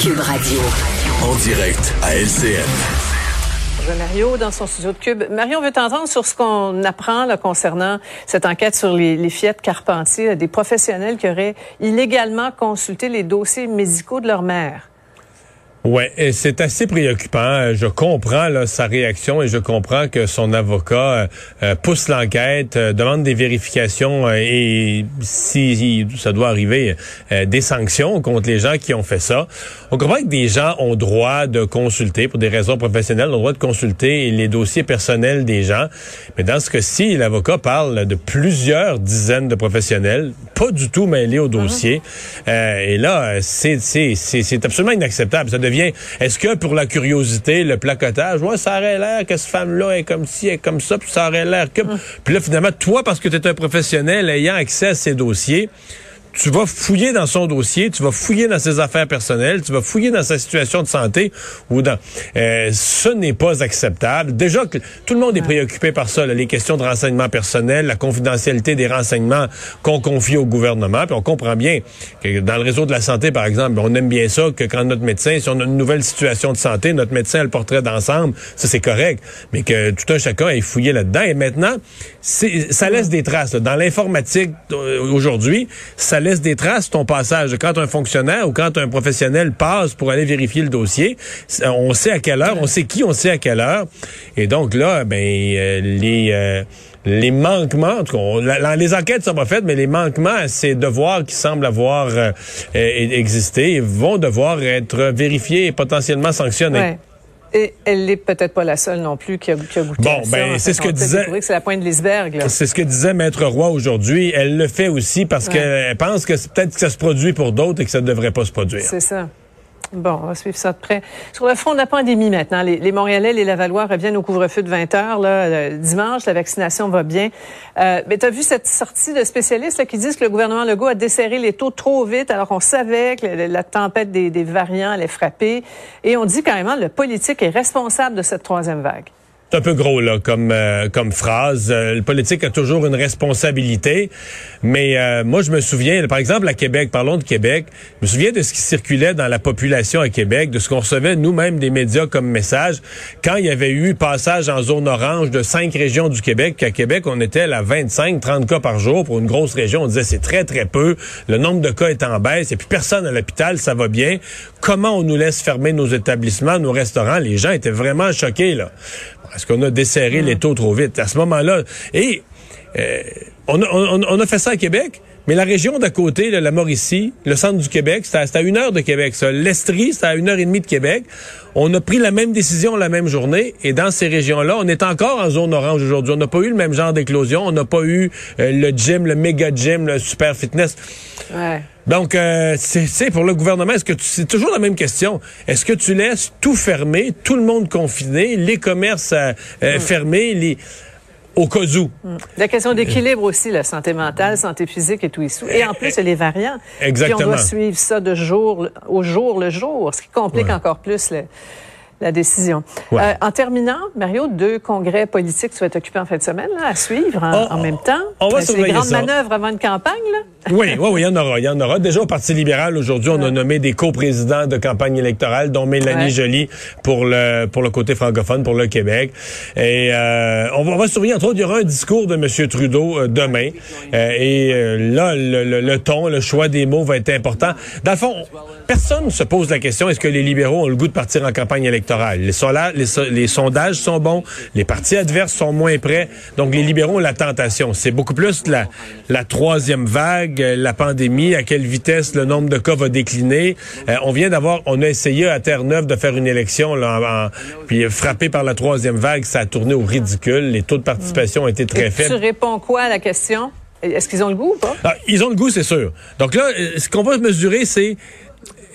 Cube Radio. En direct à LCN. Mario dans son studio de Cube. Mario, on veut t'entendre sur ce qu'on apprend là, concernant cette enquête sur les, les fillettes Carpentier, des professionnels qui auraient illégalement consulté les dossiers médicaux de leur mère. Ouais, et c'est assez préoccupant. Je comprends là, sa réaction et je comprends que son avocat euh, euh, pousse l'enquête, euh, demande des vérifications et si, ça doit arriver, des sanctions contre les gens qui ont fait ça. On comprend que des gens ont droit de consulter pour des raisons professionnelles, ont droit de consulter les dossiers personnels des gens. Mais dans ce cas-ci, l'avocat parle de plusieurs dizaines de professionnels, pas du tout mêlés au dossier. et là, c'est c'est absolument inacceptable. Ça est-ce que pour la curiosité, le placotage, ouais, ça aurait l'air que cette femme-là est comme ci, est comme ça, puis ça aurait l'air que... Hum. Puis là, finalement, toi, parce que tu es un professionnel ayant accès à ces dossiers, tu vas fouiller dans son dossier, tu vas fouiller dans ses affaires personnelles, tu vas fouiller dans sa situation de santé ou dans. Euh, ce n'est pas acceptable. Déjà que tout le monde est préoccupé par ça, les questions de renseignement personnel, la confidentialité des renseignements qu'on confie au gouvernement. Puis on comprend bien que dans le réseau de la santé, par exemple, on aime bien ça que quand notre médecin, si on a une nouvelle situation de santé, notre médecin a le portrait d'ensemble, ça c'est correct. Mais que tout un chacun ait fouillé là-dedans. Et maintenant, ça laisse des traces. Dans l'informatique euh, aujourd'hui, ça laisse des traces ton passage. Quand un fonctionnaire ou quand un professionnel passe pour aller vérifier le dossier, on sait à quelle heure, on sait qui, on sait à quelle heure. Et donc là, ben euh, les euh, les manquements, en tout cas, les enquêtes sont pas faites, mais les manquements à ces devoirs qui semblent avoir euh, existé vont devoir être vérifiés et potentiellement sanctionnés. Et elle n'est peut-être pas la seule non plus qui a, qui a goûté bon, ben, c'est ce que disait. C'est la pointe de l'iceberg. C'est ce que disait Maître Roy aujourd'hui. Elle le fait aussi parce qu'elle pense que peut-être que ça se produit pour d'autres et que ça ne devrait pas se produire. C'est ça. Bon, on va suivre ça de près. Sur le front de la pandémie maintenant, les, les Montréalais, les Lavallois reviennent au couvre-feu de 20 heures. Là, euh, dimanche, la vaccination va bien. Euh, mais tu as vu cette sortie de spécialistes qui disent que le gouvernement Legault a desserré les taux trop vite alors qu'on savait que la, tempête des, des variants allait frapper. Et on dit carrément le politique est responsable de cette troisième vague. C'est un peu gros là comme euh, comme phrase. Euh, le politique a toujours une responsabilité, mais euh, moi je me souviens, par exemple à Québec, parlons de Québec, je me souviens de ce qui circulait dans la population à Québec, de ce qu'on recevait nous-mêmes des médias comme message quand il y avait eu passage en zone orange de cinq régions du Québec. Qu'à Québec on était à 25, 30 cas par jour pour une grosse région. On disait c'est très très peu. Le nombre de cas est en baisse et puis personne à l'hôpital, ça va bien. Comment on nous laisse fermer nos établissements, nos restaurants? Les gens étaient vraiment choqués là. Est-ce qu'on a desserré les taux trop vite? À ce moment-là, et euh, on, a, on, a fait ça à Québec, mais la région d'à côté, la Mauricie, le centre du Québec, c'est à, une heure de Québec. L'Estrie, c'est à une heure et demie de Québec. On a pris la même décision la même journée, et dans ces régions-là, on est encore en zone orange aujourd'hui. On n'a pas eu le même genre d'éclosion. On n'a pas eu euh, le gym, le méga gym, le super fitness. Ouais. Donc, euh, c'est pour le gouvernement, est-ce que c'est toujours la même question Est-ce que tu laisses tout fermer, tout le monde confiné, les commerces euh, euh, mm. fermés, les au cas où. Mm. La question d'équilibre aussi, la santé mentale, santé physique et tout. Et en plus, les variants. Exactement. Puis on doit suivre ça de jour au jour le jour, ce qui complique encore plus le la décision. Euh, en terminant, Mario, deux congrès politiques tu vas t'occuper en fin de semaine à suivre en, même temps. On va C'est des grandes manœuvres avant une campagne, là? oui, oui, oui, il y en aura. Il y en aura. Déjà, au Parti libéral, aujourd'hui, on a nommé des co-présidents de campagne électorale, dont Mélanie Joly pour le pour le côté francophone, pour le Québec. Et euh, on, va, on va surveiller, entre autres, il y aura un discours de M. Trudeau euh, demain. et là, le, le, ton, le choix des mots va être important. Dans le fond, personne ne se pose la question, est-ce que les libéraux ont le goût de partir en campagne électorale? Les, les, sondages sont bons, les partis adverses sont moins prêts, donc les libéraux ont la tentation. C'est beaucoup plus la, la troisième vague, la pandémie, à quelle vitesse le nombre de cas va décliner. Euh, on vient d'avoir, on a essayé à Terre-Neuve de faire une élection, là, puis frappé par la troisième vague, ça a tourné au ridicule. Les taux de participation ont été très faibles. Tu réponds quoi à la question? Est-ce qu'ils ont le goût ou pas? Ah, ils ont le goût, c'est sûr. Donc là, euh, ce qu'on va mesurer, c'est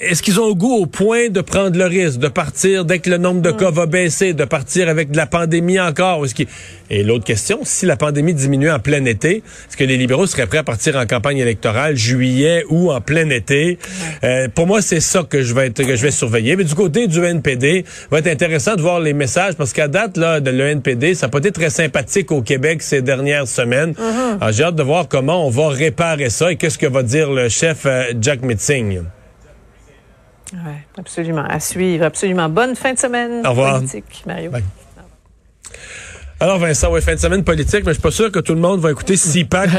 est-ce qu'ils ont goût au point de prendre le risque, de partir dès que le nombre de cas va baisser, de partir avec de la pandémie encore? Est-ce Et l'autre question, si la pandémie diminue en plein été, est-ce que les libéraux seraient prêts à partir en campagne électorale, juillet ou en plein été? Euh, pour moi, c'est ça que je vais être, que je vais surveiller. Mais du côté du NPD, va être intéressant de voir les messages parce qu'à date là, de l'ENPD, ça n'a pas été très sympathique au Québec ces dernières semaines. Uh-huh. J'ai hâte de voir comment on va réparer ça et qu'est-ce que va dire le chef euh, Jack Mitzing. Oui, absolument. À suivre, absolument. Bonne fin de semaine Au revoir. politique, Mario. Alors Vincent, ouais, fin de semaine politique, mais je suis pas sûr que tout le monde va écouter CIPAC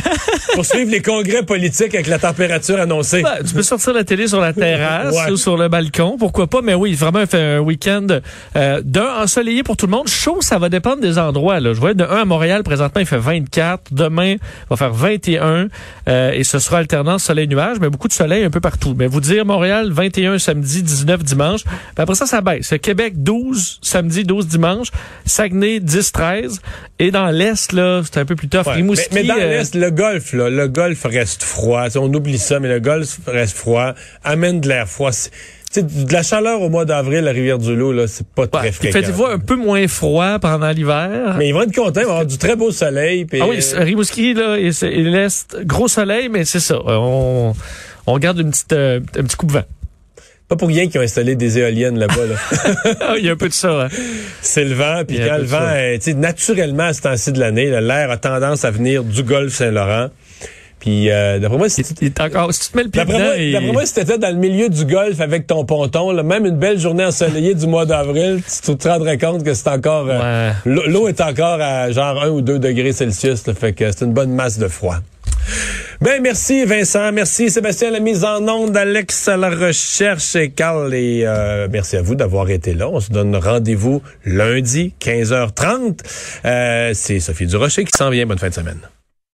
pour suivre les congrès politiques avec la température annoncée. Ben, tu peux sortir la télé sur la terrasse ou sur le balcon, pourquoi pas, mais oui, vraiment fait un week-end euh, d'un ensoleillé pour tout le monde. Chaud, ça va dépendre des endroits. Là. Je vois de 1 à Montréal, présentement, il fait 24. Demain, il va faire 21 euh, et ce sera alternance soleil-nuage, mais beaucoup de soleil un peu partout. Mais vous dire Montréal, 21 samedi, 19 dimanche. Ben, après ça, ça baisse. Québec, 12 samedi, 12 dimanche. Saguenay, 10 10-13. Et dans l'Est, là, c'est un peu plus tough. mais, dans euh, l'Est, le golf, là, le golf reste froid. on oublie ça, mais le golf reste froid. Amène de l'air froid. de la chaleur au mois d'avril à Rivière-du-Loup, là, c'est pas très fréquent. Fait, un peu moins froid pendant l'hiver. Mais ils vont être contents, ils vont avoir du très beau soleil. ah oui, euh, Rimouski, là, et, l'Est, gros soleil, mais c'est ça. On, on garde une petite, euh, un petit coup de vent. Pas pour rien qu'ils ont installé des éoliennes là-bas. Ah, il y a un peu de ça. Hein. C'est le vent, puis quand le vent, est, naturellement à ce temps-ci de l'année, l'air a tendance à venir du golfe Saint-Laurent. Puis euh, d'après moi, si, il, est encore, si tu te mets le pied d'après moi, et... moi, si t'étais dans le milieu du golfe avec ton ponton, là, même une belle journée ensoleillée du mois d'avril, tu te rendrais compte que c'est encore euh, l'eau est encore à genre 1 ou 2 degrés Celsius, là, fait que c'est une bonne masse de froid. Ben merci Vincent, merci Sébastien la mise en onde, Alex à la recherche et Carl et euh, merci à vous d'avoir été là. On se donne rendez-vous lundi 15h30. Euh, c'est Sophie Durocher qui s'en vient. Bonne fin de semaine.